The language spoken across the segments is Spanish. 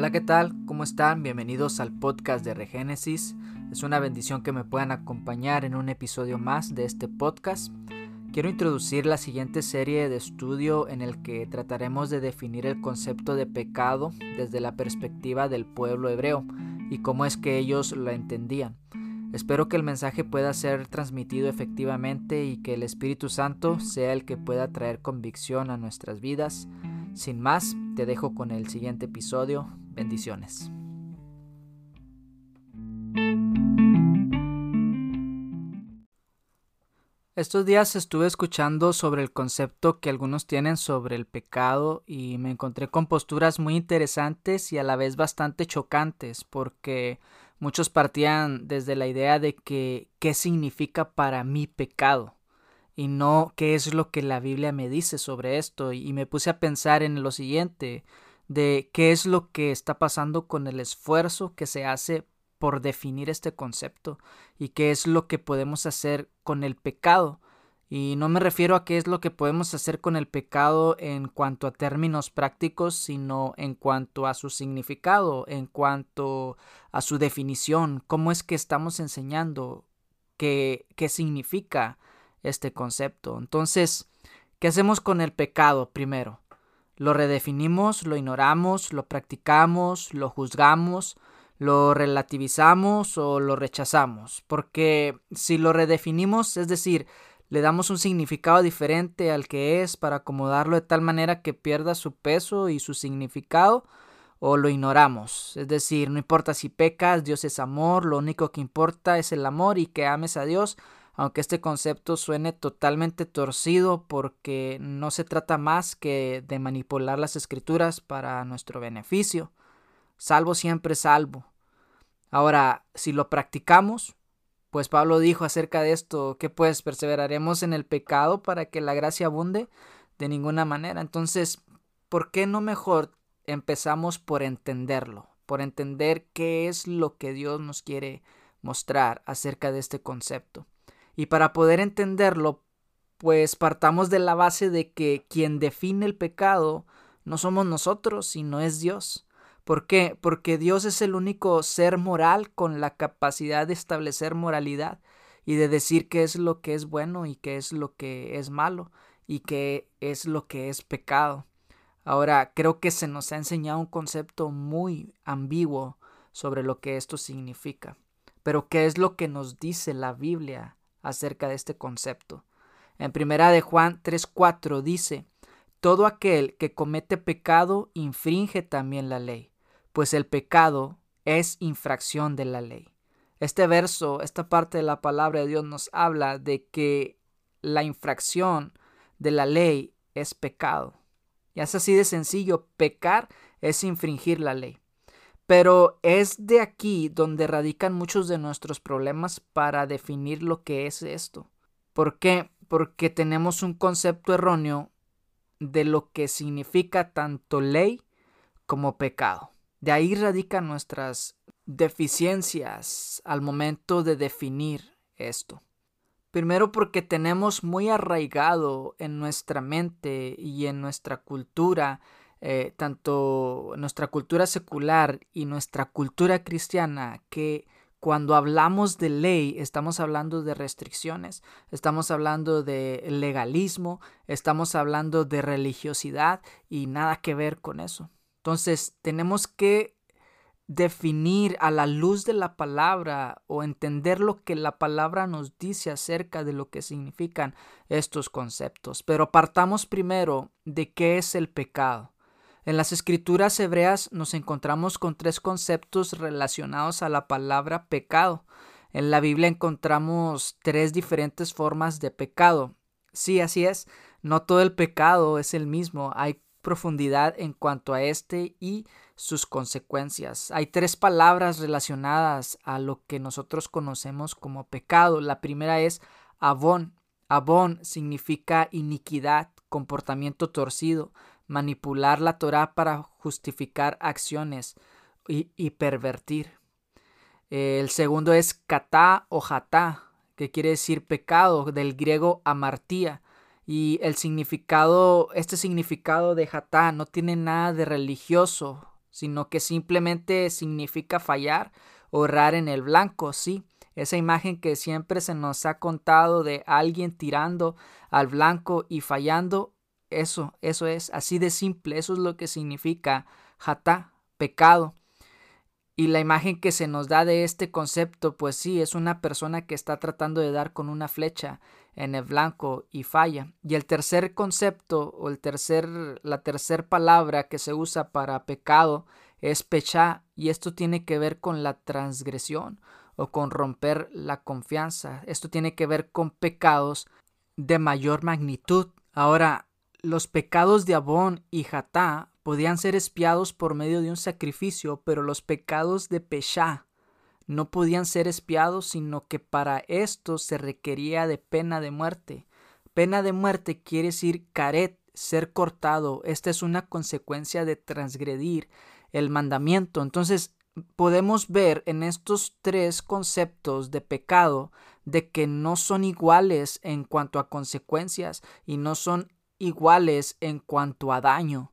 Hola, ¿qué tal? ¿Cómo están? Bienvenidos al podcast de Regénesis. Es una bendición que me puedan acompañar en un episodio más de este podcast. Quiero introducir la siguiente serie de estudio en el que trataremos de definir el concepto de pecado desde la perspectiva del pueblo hebreo y cómo es que ellos lo entendían. Espero que el mensaje pueda ser transmitido efectivamente y que el Espíritu Santo sea el que pueda traer convicción a nuestras vidas. Sin más, te dejo con el siguiente episodio. Bendiciones. Estos días estuve escuchando sobre el concepto que algunos tienen sobre el pecado y me encontré con posturas muy interesantes y a la vez bastante chocantes porque muchos partían desde la idea de que qué significa para mí pecado y no qué es lo que la Biblia me dice sobre esto y me puse a pensar en lo siguiente de qué es lo que está pasando con el esfuerzo que se hace por definir este concepto y qué es lo que podemos hacer con el pecado. Y no me refiero a qué es lo que podemos hacer con el pecado en cuanto a términos prácticos, sino en cuanto a su significado, en cuanto a su definición, cómo es que estamos enseñando qué, qué significa este concepto. Entonces, ¿qué hacemos con el pecado primero? Lo redefinimos, lo ignoramos, lo practicamos, lo juzgamos, lo relativizamos o lo rechazamos. Porque si lo redefinimos, es decir, le damos un significado diferente al que es para acomodarlo de tal manera que pierda su peso y su significado, o lo ignoramos. Es decir, no importa si pecas, Dios es amor, lo único que importa es el amor y que ames a Dios, aunque este concepto suene totalmente torcido porque no se trata más que de manipular las escrituras para nuestro beneficio. Salvo siempre salvo. Ahora, si lo practicamos, pues Pablo dijo acerca de esto que pues perseveraremos en el pecado para que la gracia abunde de ninguna manera. Entonces, ¿por qué no mejor empezamos por entenderlo? Por entender qué es lo que Dios nos quiere mostrar acerca de este concepto. Y para poder entenderlo, pues partamos de la base de que quien define el pecado no somos nosotros, sino es Dios. ¿Por qué? Porque Dios es el único ser moral con la capacidad de establecer moralidad y de decir qué es lo que es bueno y qué es lo que es malo y qué es lo que es pecado. Ahora, creo que se nos ha enseñado un concepto muy ambiguo sobre lo que esto significa. Pero, ¿qué es lo que nos dice la Biblia acerca de este concepto. En primera de Juan 3:4 dice, todo aquel que comete pecado infringe también la ley, pues el pecado es infracción de la ley. Este verso, esta parte de la palabra de Dios nos habla de que la infracción de la ley es pecado. Y es así de sencillo, pecar es infringir la ley. Pero es de aquí donde radican muchos de nuestros problemas para definir lo que es esto. ¿Por qué? Porque tenemos un concepto erróneo de lo que significa tanto ley como pecado. De ahí radican nuestras deficiencias al momento de definir esto. Primero porque tenemos muy arraigado en nuestra mente y en nuestra cultura eh, tanto nuestra cultura secular y nuestra cultura cristiana que cuando hablamos de ley estamos hablando de restricciones, estamos hablando de legalismo, estamos hablando de religiosidad y nada que ver con eso. Entonces tenemos que definir a la luz de la palabra o entender lo que la palabra nos dice acerca de lo que significan estos conceptos. Pero partamos primero de qué es el pecado. En las escrituras hebreas nos encontramos con tres conceptos relacionados a la palabra pecado. En la Biblia encontramos tres diferentes formas de pecado. Sí, así es, no todo el pecado es el mismo, hay profundidad en cuanto a este y sus consecuencias. Hay tres palabras relacionadas a lo que nosotros conocemos como pecado. La primera es abón. Abón significa iniquidad, comportamiento torcido manipular la Torah para justificar acciones y, pervertir. El segundo es kata o jata, que quiere decir pecado, del griego amartía. Y el significado, este significado de jata no tiene nada de religioso, sino que simplemente significa fallar o errar en el blanco, sí. Esa imagen que siempre se nos ha contado de alguien tirando al blanco y fallando, eso, eso es así de simple, eso es lo que significa jatá, pecado. Y la imagen que se nos da de este concepto, pues sí, es una persona que está tratando de dar con una flecha en el blanco y falla. Y el tercer concepto o el tercer, la tercera palabra que se usa para pecado es pechá y esto tiene que ver con la transgresión o con romper la confianza. Esto tiene que ver con pecados de mayor magnitud. Ahora, los pecados de Abón y Jatá podían ser espiados por medio de un sacrificio, pero los pecados de Peshá no podían ser espiados, sino que para esto se requería de pena de muerte. Pena de muerte quiere decir caret, ser cortado. Esta es una consecuencia de transgredir el mandamiento. Entonces, podemos ver en estos tres conceptos de pecado de que no son iguales en cuanto a consecuencias y no son iguales en cuanto a daño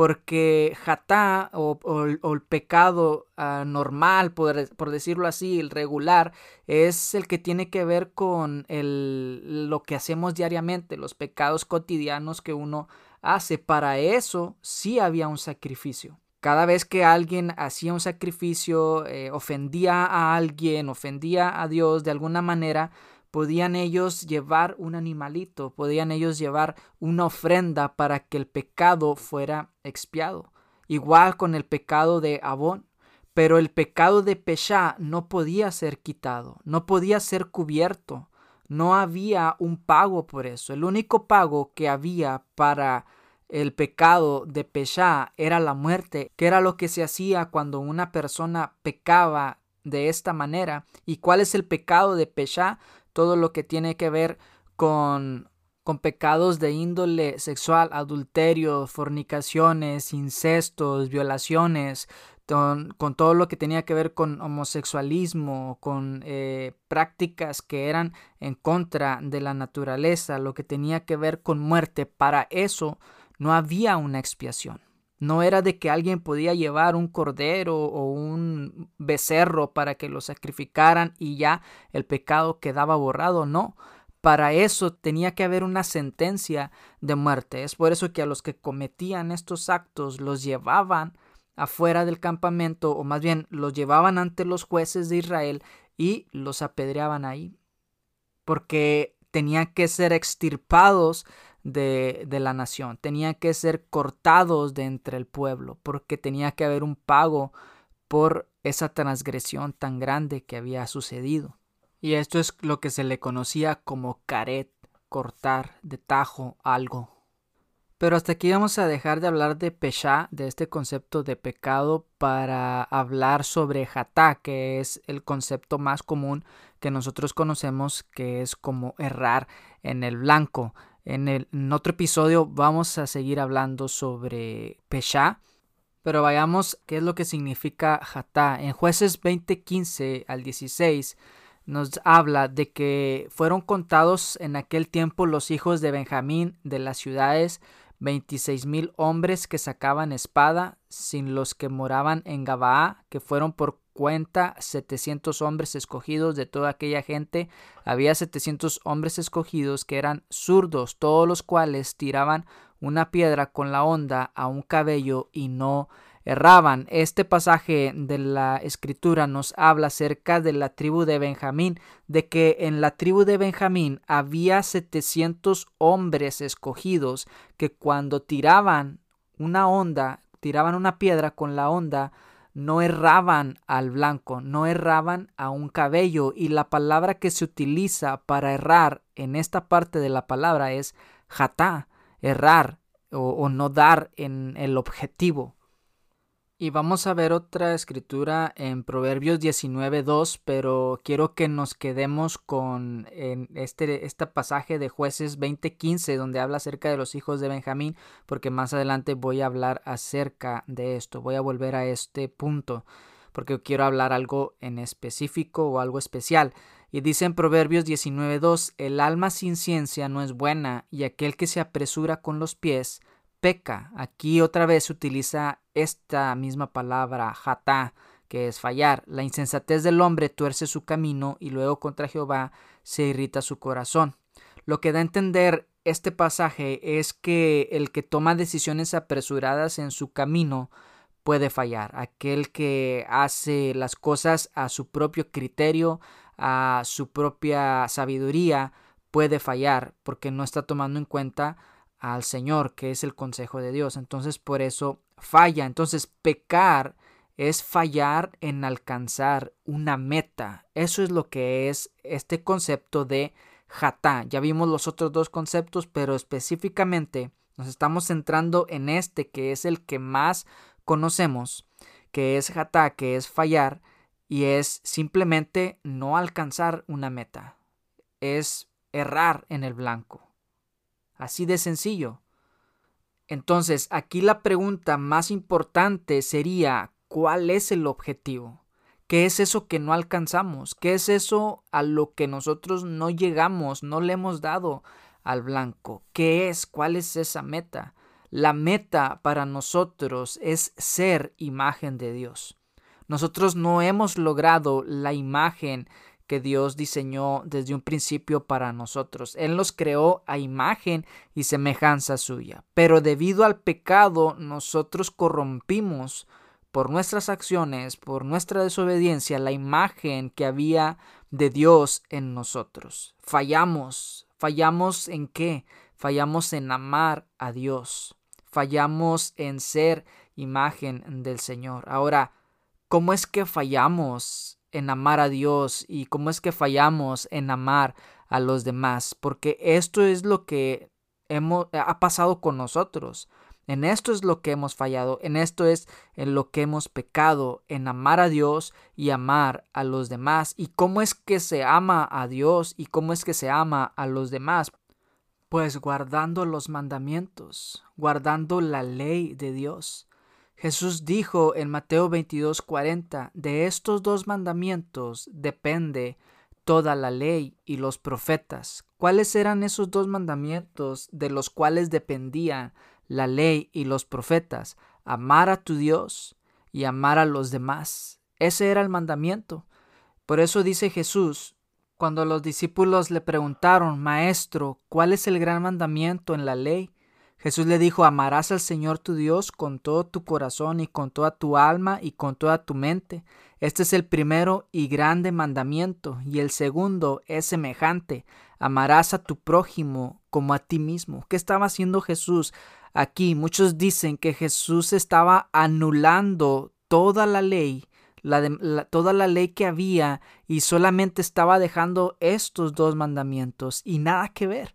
porque jatá o, el pecado ah, normal, por, decirlo así, el regular, es el que tiene que ver con el, lo que hacemos diariamente, los pecados cotidianos que uno hace. Para eso sí había un sacrificio. Cada vez que alguien hacía un sacrificio, eh, ofendía a alguien, ofendía a Dios de alguna manera, podían ellos llevar un animalito, podían ellos llevar una ofrenda para que el pecado fuera expiado. Igual con el pecado de Abón. Pero el pecado de Peshá no podía ser quitado, no podía ser cubierto. No había un pago por eso. El único pago que había para el pecado de Peshá era la muerte, que era lo que se hacía cuando una persona pecaba de esta manera. ¿Y cuál es el pecado de Peshá? Todo lo que tiene que ver con, con pecados de índole sexual, adulterio, fornicaciones, incestos, violaciones, con, todo lo que tenía que ver con homosexualismo, con eh, prácticas que eran en contra de la naturaleza, lo que tenía que ver con muerte, para eso no había una expiación. No era de que alguien podía llevar un cordero o un becerro para que lo sacrificaran y ya el pecado quedaba borrado, no. Para eso tenía que haber una sentencia de muerte. Es por eso que a los que cometían estos actos los llevaban afuera del campamento o más bien los llevaban ante los jueces de Israel y los apedreaban ahí. Porque tenían que ser extirpados de, de, la nación, tenían que ser cortados de entre el pueblo, porque tenía que haber un pago por esa transgresión tan grande que había sucedido. Y esto es lo que se le conocía como caret, cortar de tajo algo. Pero hasta aquí vamos a dejar de hablar de Pesha, de este concepto de pecado, para hablar sobre Hatá, que es el concepto más común que nosotros conocemos, que es como errar en el blanco. En, el, otro episodio vamos a seguir hablando sobre Pesha, pero vayamos qué es lo que significa Hatá. En jueces 20:15 al 16 nos habla de que fueron contados en aquel tiempo los hijos de Benjamín de las ciudades veintiséis mil hombres que sacaban espada, sin los que moraban en Gabaa, que fueron por cuenta setecientos hombres escogidos de toda aquella gente. Había setecientos hombres escogidos que eran zurdos, todos los cuales tiraban una piedra con la onda a un cabello y no erraban. Este pasaje de la escritura nos habla acerca de la tribu de Benjamín, de que en la tribu de Benjamín había 700 hombres escogidos que cuando tiraban una onda, tiraban una piedra con la onda, no erraban al blanco, no erraban a un cabello y la palabra que se utiliza para errar en esta parte de la palabra es jatá, errar o, o no dar en el objetivo. Y vamos a ver otra escritura en Proverbios 19.2, pero quiero que nos quedemos con en este, este pasaje de jueces 20.15, donde habla acerca de los hijos de Benjamín, porque más adelante voy a hablar acerca de esto. Voy a volver a este punto, porque quiero hablar algo en específico o algo especial. Y dice en Proverbios 19.2, el alma sin ciencia no es buena, y aquel que se apresura con los pies peca. Aquí otra vez se utiliza esta misma palabra, jatá, que es fallar. La insensatez del hombre tuerce su camino y luego contra Jehová se irrita su corazón. Lo que da a entender este pasaje es que el que toma decisiones apresuradas en su camino puede fallar. Aquel que hace las cosas a su propio criterio, a su propia sabiduría, puede fallar porque no está tomando en cuenta al Señor, que es el consejo de Dios. Entonces por eso falla. Entonces pecar es fallar en alcanzar una meta. Eso es lo que es este concepto de jatá. Ya vimos los otros dos conceptos, pero específicamente nos estamos centrando en este que es el que más conocemos, que es jatá, que es fallar y es simplemente no alcanzar una meta. Es errar en el blanco. Así de sencillo. Entonces, aquí la pregunta más importante sería, ¿cuál es el objetivo? ¿Qué es eso que no alcanzamos? ¿Qué es eso a lo que nosotros no llegamos, no le hemos dado al blanco? ¿Qué es? ¿Cuál es esa meta? La meta para nosotros es ser imagen de Dios. Nosotros no hemos logrado la imagen que Dios diseñó desde un principio para nosotros. Él nos creó a imagen y semejanza suya. Pero debido al pecado, nosotros corrompimos por nuestras acciones, por nuestra desobediencia, la imagen que había de Dios en nosotros. Fallamos. ¿Fallamos en qué? Fallamos en amar a Dios. Fallamos en ser imagen del Señor. Ahora, ¿cómo es que fallamos en amar a Dios y cómo es que fallamos en amar a los demás, porque esto es lo que hemos, ha pasado con nosotros. En esto es lo que hemos fallado, en esto es en lo que hemos pecado, en amar a Dios y amar a los demás. ¿Y cómo es que se ama a Dios y cómo es que se ama a los demás? Pues guardando los mandamientos, guardando la ley de Dios. Jesús dijo en Mateo 22:40, de estos dos mandamientos depende toda la ley y los profetas. ¿Cuáles eran esos dos mandamientos de los cuales dependían la ley y los profetas? Amar a tu Dios y amar a los demás. Ese era el mandamiento. Por eso dice Jesús, cuando los discípulos le preguntaron, Maestro, ¿cuál es el gran mandamiento en la ley? Jesús le dijo, amarás al Señor tu Dios con todo tu corazón y con toda tu alma y con toda tu mente. Este es el primero y grande mandamiento, y el segundo es semejante, amarás a tu prójimo como a ti mismo. ¿Qué estaba haciendo Jesús aquí? Muchos dicen que Jesús estaba anulando toda la ley, toda la ley que había, y solamente estaba dejando estos dos mandamientos, y nada que ver.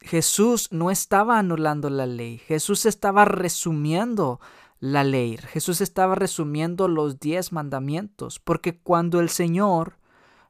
Jesús no estaba anulando la ley, Jesús estaba resumiendo la ley, Jesús estaba resumiendo los diez mandamientos, porque cuando el Señor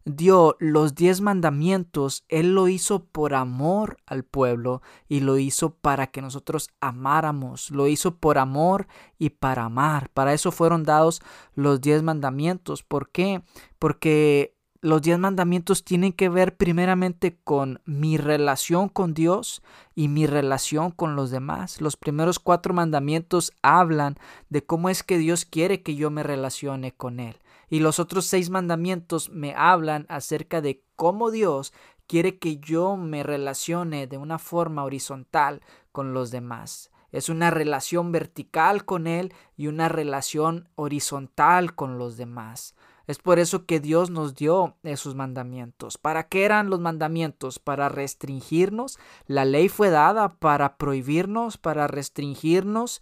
dio los diez mandamientos, Él lo hizo por amor al pueblo y lo hizo para que nosotros amáramos, lo hizo por amor y para amar. Para eso fueron dados los diez mandamientos. ¿Por qué? Porque los diez mandamientos tienen que ver primeramente con mi relación con Dios y mi relación con los demás. Los primeros cuatro mandamientos hablan de cómo es que Dios quiere que yo me relacione con Él. Y los otros seis mandamientos me hablan acerca de cómo Dios quiere que yo me relacione de una forma horizontal con los demás. Es una relación vertical con Él y una relación horizontal con los demás. Es por eso que Dios nos dio esos mandamientos. ¿Para qué eran los mandamientos? Para restringirnos. La ley fue dada para prohibirnos, para restringirnos.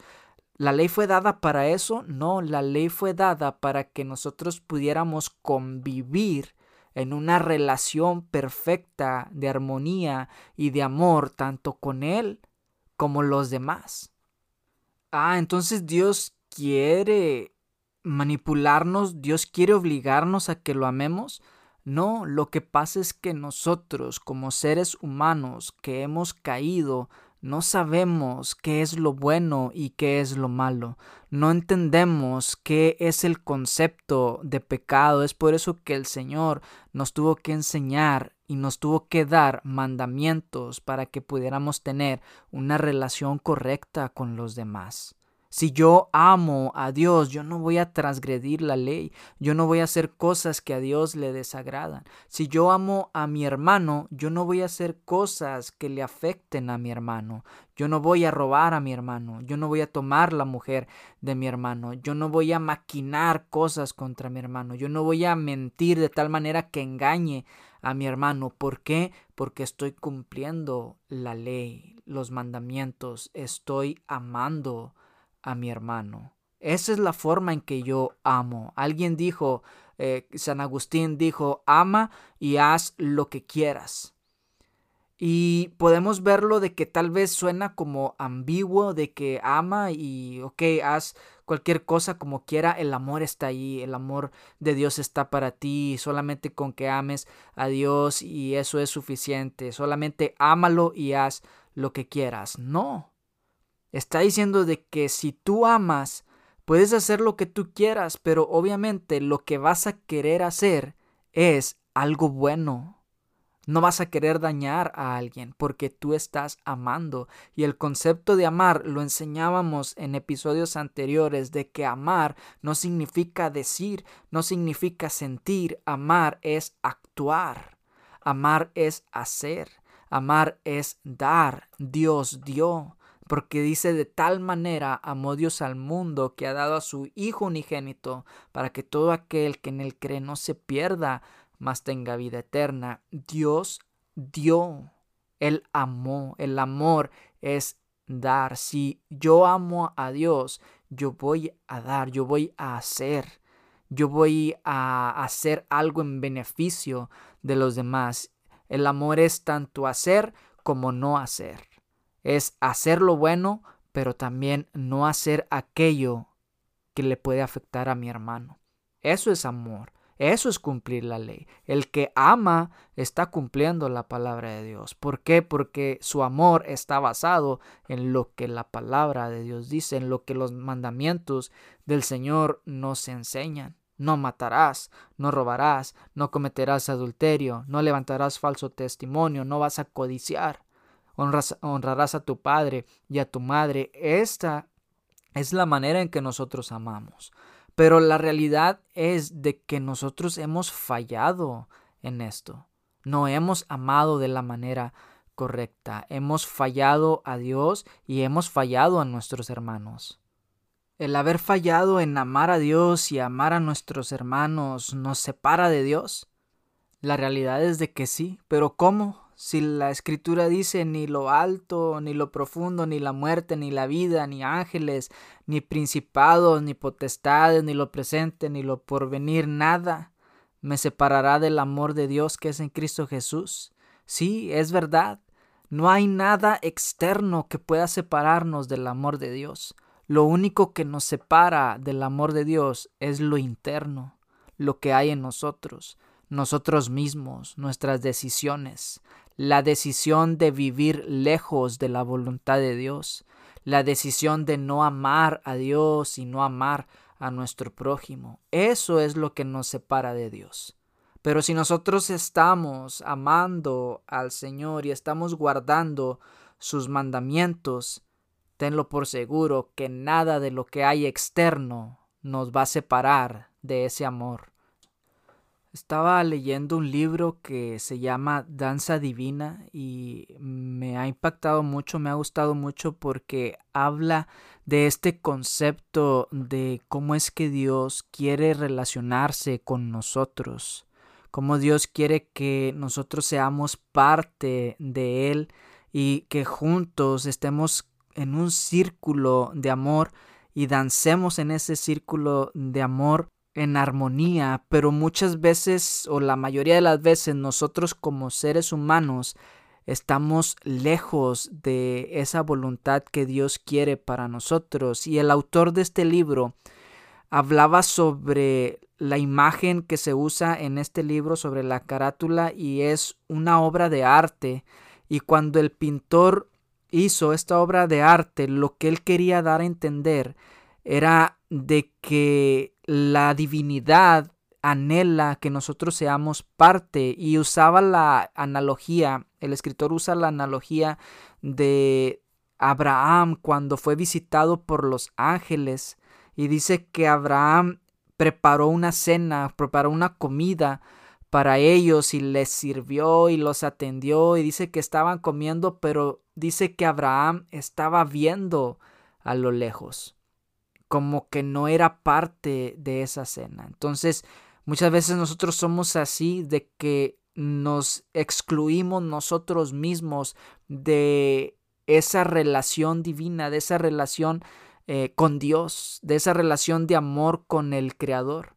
¿La ley fue dada para eso? No, la ley fue dada para que nosotros pudiéramos convivir en una relación perfecta de armonía y de amor tanto con Él como los demás. Ah, entonces Dios quiere manipularnos, Dios quiere obligarnos a que lo amemos. No, lo que pasa es que nosotros como seres humanos que hemos caído no sabemos qué es lo bueno y qué es lo malo. No entendemos qué es el concepto de pecado. Es por eso que el Señor nos tuvo que enseñar y nos tuvo que dar mandamientos para que pudiéramos tener una relación correcta con los demás. Si yo amo a Dios, yo no voy a transgredir la ley, yo no voy a hacer cosas que a Dios le desagradan. Si yo amo a mi hermano, yo no voy a hacer cosas que le afecten a mi hermano. Yo no voy a robar a mi hermano, yo no voy a tomar la mujer de mi hermano, yo no voy a maquinar cosas contra mi hermano, yo no voy a mentir de tal manera que engañe a mi hermano. ¿Por qué? Porque estoy cumpliendo la ley, los mandamientos, estoy amando a mi hermano. Esa es la forma en que yo amo. Alguien dijo, eh, San Agustín dijo, ama y haz lo que quieras. Y podemos verlo de que tal vez suena como ambiguo, de que ama y, ok, haz cualquier cosa como quiera, el amor está ahí, el amor de Dios está para ti, solamente con que ames a Dios y eso es suficiente, solamente ámalo y haz lo que quieras. No, Está diciendo de que si tú amas, puedes hacer lo que tú quieras, pero obviamente lo que vas a querer hacer es algo bueno. No vas a querer dañar a alguien porque tú estás amando. Y el concepto de amar lo enseñábamos en episodios anteriores de que amar no significa decir, no significa sentir. Amar es actuar. Amar es hacer. Amar es dar. Dios dio porque dice de tal manera amó Dios al mundo que ha dado a su Hijo unigénito, para que todo aquel que en él cree no se pierda, mas tenga vida eterna. Dios dio, Él amó, el amor es dar. Si yo amo a Dios, yo voy a dar, yo voy a hacer, yo voy a hacer algo en beneficio de los demás. El amor es tanto hacer como no hacer es hacer lo bueno, pero también no hacer aquello que le puede afectar a mi hermano. Eso es amor. Eso es cumplir la ley. El que ama está cumpliendo la palabra de Dios. ¿Por qué? Porque su amor está basado en lo que la palabra de Dios dice, en lo que los mandamientos del Señor nos enseñan. No matarás, no robarás, no cometerás adulterio, no levantarás falso testimonio, no vas a codiciar honrarás a tu padre y a tu madre. Esta es la manera en que nosotros amamos. Pero la realidad es de que nosotros hemos fallado en esto. No hemos amado de la manera correcta. Hemos fallado a Dios y hemos fallado a nuestros hermanos. El haber fallado en amar a Dios y amar a nuestros hermanos nos separa de Dios. La realidad es de que sí, pero ¿cómo? Si la escritura dice ni lo alto, ni lo profundo, ni la muerte, ni la vida, ni ángeles, ni principados, ni potestades, ni lo presente, ni lo porvenir, nada me separará del amor de Dios que es en Cristo Jesús. Sí, es verdad. No hay nada externo que pueda separarnos del amor de Dios. Lo único que nos separa del amor de Dios es lo interno, lo que hay en nosotros, nosotros mismos, nuestras decisiones, la decisión de vivir lejos de la voluntad de Dios, la decisión de no amar a Dios y no amar a nuestro prójimo. Eso es lo que nos separa de Dios. Pero si nosotros estamos amando al Señor y estamos guardando sus mandamientos, tenlo por seguro que nada de lo que hay externo nos va a separar de ese amor. Estaba leyendo un libro que se llama Danza Divina y me ha impactado mucho, me ha gustado mucho porque habla de este concepto de cómo es que Dios quiere relacionarse con nosotros, cómo Dios quiere que nosotros seamos parte de Él y que juntos estemos en un círculo de amor y dancemos en ese círculo de amor en armonía, pero muchas veces o la mayoría de las veces nosotros como seres humanos estamos lejos de esa voluntad que Dios quiere para nosotros. Y el autor de este libro hablaba sobre la imagen que se usa en este libro, sobre la carátula, y es una obra de arte. Y cuando el pintor hizo esta obra de arte, lo que él quería dar a entender era de que la divinidad anhela que nosotros seamos parte y usaba la analogía, el escritor usa la analogía de Abraham cuando fue visitado por los ángeles y dice que Abraham preparó una cena, preparó una comida para ellos y les sirvió y los atendió y dice que estaban comiendo, pero dice que Abraham estaba viendo a lo lejos, como que no era parte de esa cena. Entonces, muchas veces nosotros somos así de que nos excluimos nosotros mismos de esa relación divina, de esa relación eh, con Dios, de esa relación de amor con el Creador.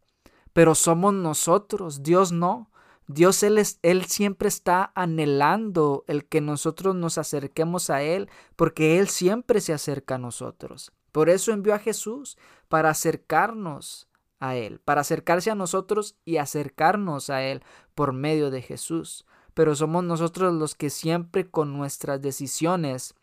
Pero somos nosotros, Dios no. Dios él, es, él siempre está anhelando el que nosotros nos acerquemos a Él, porque Él siempre se acerca a nosotros. Por eso envió a Jesús, para acercarnos a Él, para acercarse a nosotros y acercarnos a Él por medio de Jesús. Pero somos nosotros los que siempre con nuestras decisiones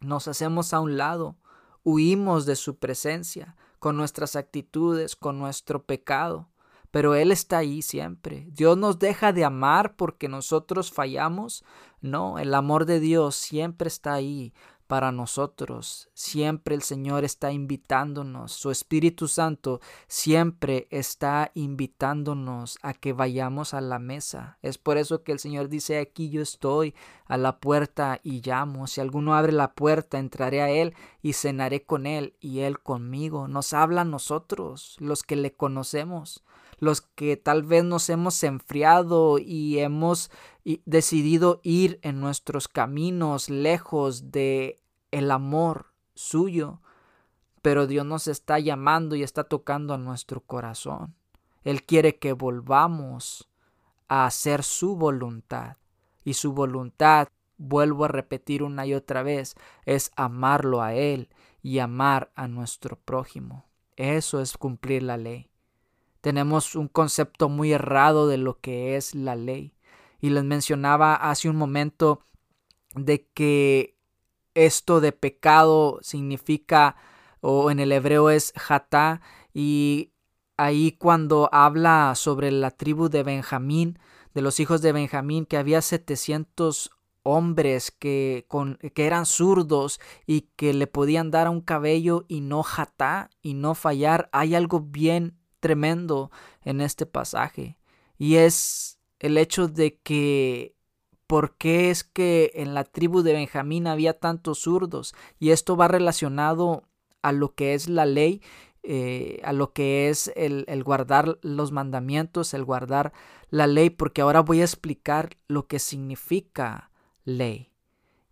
nos hacemos a un lado, huimos de su presencia, con nuestras actitudes, con nuestro pecado. Pero Él está ahí siempre. Dios nos deja de amar porque nosotros fallamos. No, el amor de Dios siempre está ahí para nosotros. Siempre el Señor está invitándonos. Su Espíritu Santo siempre está invitándonos a que vayamos a la mesa. Es por eso que el Señor dice aquí yo estoy a la puerta y llamo. Si alguno abre la puerta, entraré a Él y cenaré con Él y Él conmigo. Nos habla a nosotros, los que le conocemos los que tal vez nos hemos enfriado y hemos decidido ir en nuestros caminos lejos de el amor suyo, pero Dios nos está llamando y está tocando a nuestro corazón. Él quiere que volvamos a hacer su voluntad. Y su voluntad, vuelvo a repetir una y otra vez, es amarlo a Él y amar a nuestro prójimo. Eso es cumplir la ley. Tenemos un concepto muy errado de lo que es la ley. Y les mencionaba hace un momento de que esto de pecado significa, o en el hebreo es jatá, y ahí cuando habla sobre la tribu de Benjamín, de los hijos de Benjamín, que había 700 hombres que, con, que eran zurdos y que le podían dar a un cabello y no jatá y no fallar, hay algo bien tremendo en este pasaje. Y es el hecho de que por qué es que en la tribu de Benjamín había tantos zurdos. Y esto va relacionado a lo que es la ley, eh, a lo que es el, guardar los mandamientos, el guardar la ley, porque ahora voy a explicar lo que significa ley.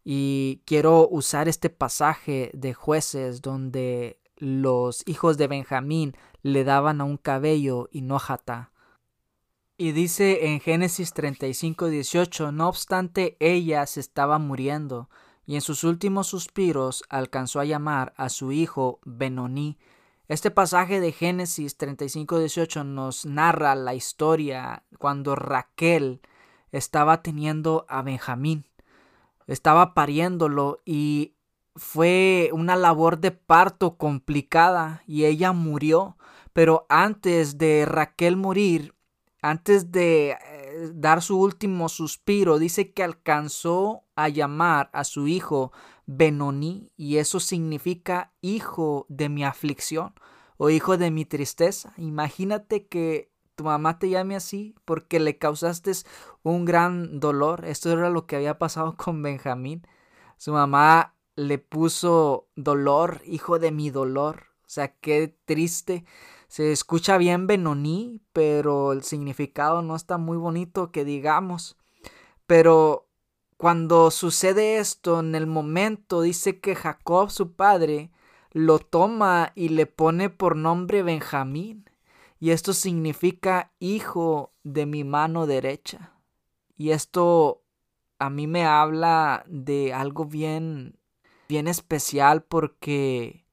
Y quiero usar este pasaje de jueces donde los hijos de Benjamín le daban a un cabello y no jata. Y dice en Génesis 35, 18, no obstante ella se estaba muriendo, y en sus últimos suspiros alcanzó a llamar a su hijo Benoní. Este pasaje de Génesis 35, 18 nos narra la historia cuando Raquel estaba teniendo a Benjamín, estaba pariéndolo y fue una labor de parto complicada y ella murió. Pero antes de Raquel morir, antes de eh, dar su último suspiro, dice que alcanzó a llamar a su hijo Benoni y eso significa hijo de mi aflicción o hijo de mi tristeza. Imagínate que tu mamá te llame así porque le causaste un gran dolor. Esto era lo que había pasado con Benjamín. Su mamá le puso dolor, hijo de mi dolor. O sea, qué triste. Se escucha bien Benoní, pero el significado no está muy bonito que digamos. Pero cuando sucede esto, en el momento dice que Jacob, su padre, lo toma y le pone por nombre Benjamín. Y esto significa hijo de mi mano derecha. Y esto a mí me habla de algo bien, bien especial porque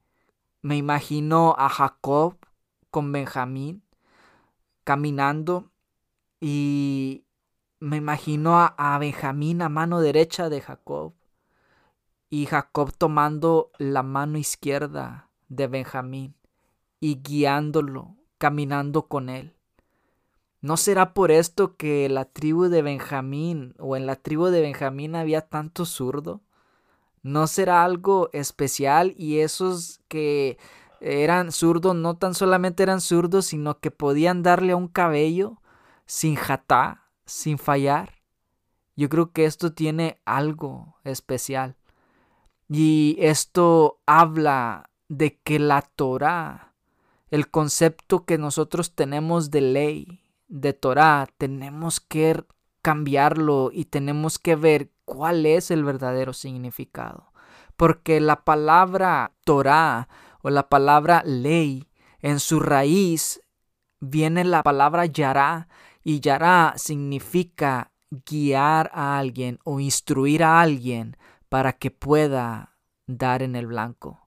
me imagino a Jacob con Benjamín caminando y me imagino a, Benjamín a mano derecha de Jacob y Jacob tomando la mano izquierda de Benjamín y guiándolo, caminando con él. ¿No será por esto que la tribu de Benjamín o en la tribu de Benjamín había tanto zurdo? ¿No será algo especial y esos que eran zurdos no tan solamente eran zurdos, sino que podían darle a un cabello sin jatá, sin fallar? Yo creo que esto tiene algo especial. Y esto habla de que la Torah, el concepto que nosotros tenemos de ley, de Torah, tenemos que cambiarlo y tenemos que ver cuál es el verdadero significado. Porque la palabra Torah o la palabra ley, en su raíz viene la palabra yará y yará significa guiar a alguien o instruir a alguien para que pueda dar en el blanco.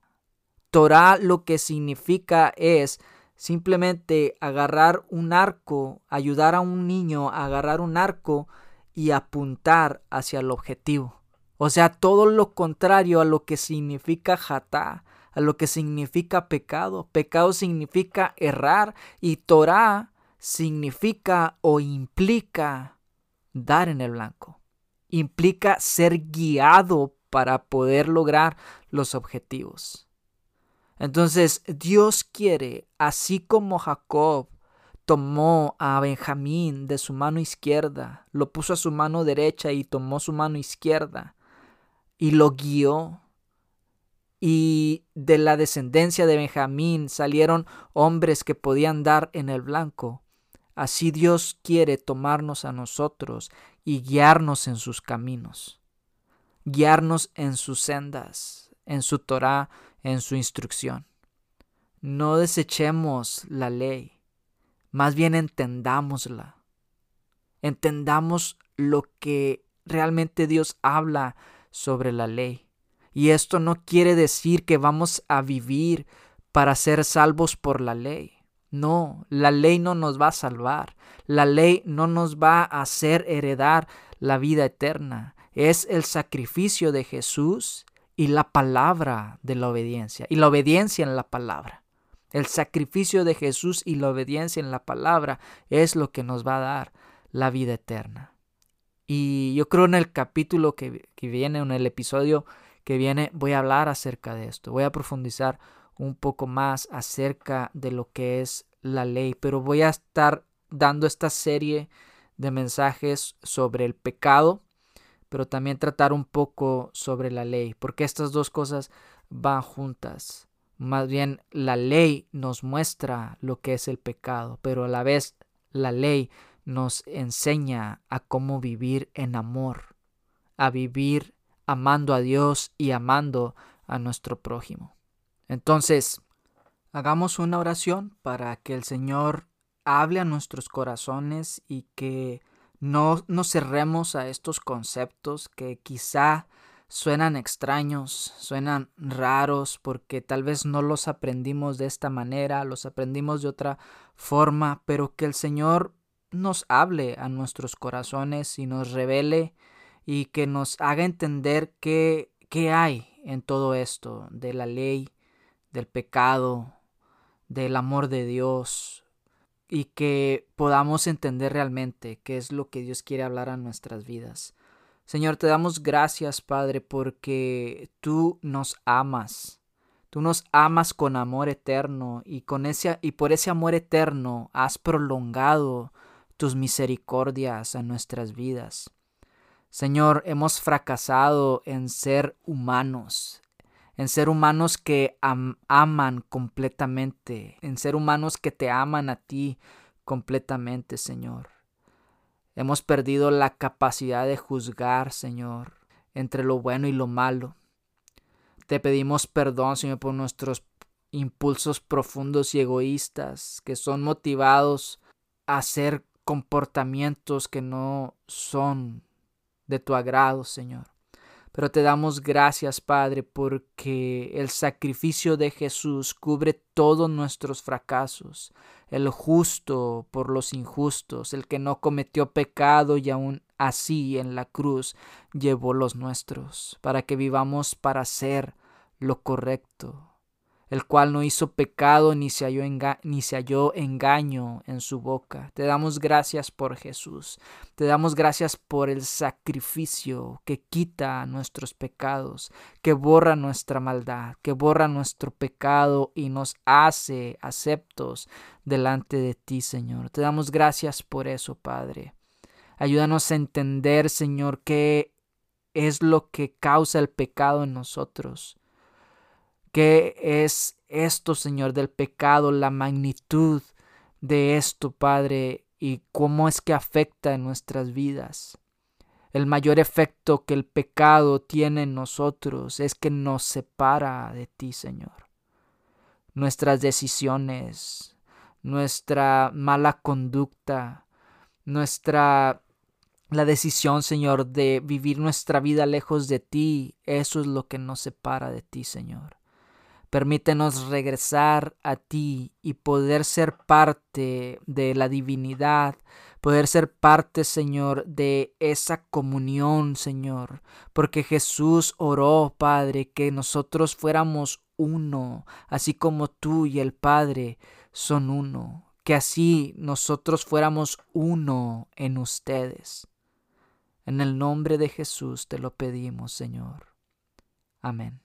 Torah lo que significa es simplemente agarrar un arco, ayudar a un niño a agarrar un arco y apuntar hacia el objetivo. O sea, todo lo contrario a lo que significa jatá, a lo que significa pecado. Pecado significa errar y Torah significa o implica dar en el blanco. Implica ser guiado para poder lograr los objetivos. Entonces Dios quiere, así como Jacob tomó a Benjamín de su mano izquierda, lo puso a su mano derecha y tomó su mano izquierda y lo guió. Y de la descendencia de Benjamín salieron hombres que podían dar en el blanco. Así Dios quiere tomarnos a nosotros y guiarnos en sus caminos, guiarnos en sus sendas, en su Torah, en su instrucción. No desechemos la ley, más bien entendámosla. Entendamos lo que realmente Dios habla sobre la ley. Y esto no quiere decir que vamos a vivir para ser salvos por la ley. No, la ley no nos va a salvar. La ley no nos va a hacer heredar la vida eterna. Es el sacrificio de Jesús y la palabra de la obediencia. Y la obediencia en la palabra. El sacrificio de Jesús y la obediencia en la palabra es lo que nos va a dar la vida eterna. Y yo creo en el capítulo que, que viene, en el episodio que viene, voy a hablar acerca de esto. Voy a profundizar un poco más acerca de lo que es la ley, pero voy a estar dando esta serie de mensajes sobre el pecado, pero también tratar un poco sobre la ley, porque estas dos cosas van juntas. Más bien la ley nos muestra lo que es el pecado, pero a la vez la ley nos enseña a cómo vivir en amor, a vivir amando a Dios y amando a nuestro prójimo. Entonces, hagamos una oración para que el Señor hable a nuestros corazones y que no nos cerremos a estos conceptos que quizá suenan extraños, suenan raros porque tal vez no los aprendimos de esta manera, los aprendimos de otra forma, pero que el Señor nos hable a nuestros corazones y nos revele y que nos haga entender qué, qué hay en todo esto de la ley, del pecado, del amor de Dios y que podamos entender realmente qué es lo que Dios quiere hablar a nuestras vidas. Señor, te damos gracias, Padre, porque tú nos amas. Tú nos amas con amor eterno y con ese y por ese amor eterno has prolongado tus misericordias a nuestras vidas. Señor, hemos fracasado en ser humanos, en ser humanos que aman completamente, en ser humanos que te aman a ti completamente, Señor. Hemos perdido la capacidad de juzgar, Señor, entre lo bueno y lo malo. Te pedimos perdón, Señor, por nuestros impulsos profundos y egoístas que son motivados a hacer comportamientos que no son de tu agrado, Señor. Pero te damos gracias, Padre, porque el sacrificio de Jesús cubre todos nuestros fracasos, el justo por los injustos, el que no cometió pecado y aún así en la cruz llevó los nuestros, para que vivamos para hacer lo correcto. El cual no hizo pecado ni se, halló engaño en su boca. Te damos gracias por Jesús. Te damos gracias por el sacrificio que quita nuestros pecados, que borra nuestra maldad, que borra nuestro pecado y nos hace aceptos delante de ti, Señor. Te damos gracias por eso, Padre. Ayúdanos a entender, Señor, qué es lo que causa el pecado en nosotros ¿Qué es esto, Señor, del pecado, la magnitud de esto, Padre, y cómo es que afecta en nuestras vidas? El mayor efecto que el pecado tiene en nosotros es que nos separa de ti, Señor. Nuestras decisiones, nuestra mala conducta, nuestra la decisión, Señor, de vivir nuestra vida lejos de ti, eso es lo que nos separa de ti, Señor. Permítenos regresar a ti y poder ser parte de la divinidad, poder ser parte, Señor, de esa comunión, Señor, porque Jesús oró, Padre, que nosotros fuéramos uno, así como tú y el Padre son uno, que así nosotros fuéramos uno en ustedes. En el nombre de Jesús te lo pedimos, Señor. Amén.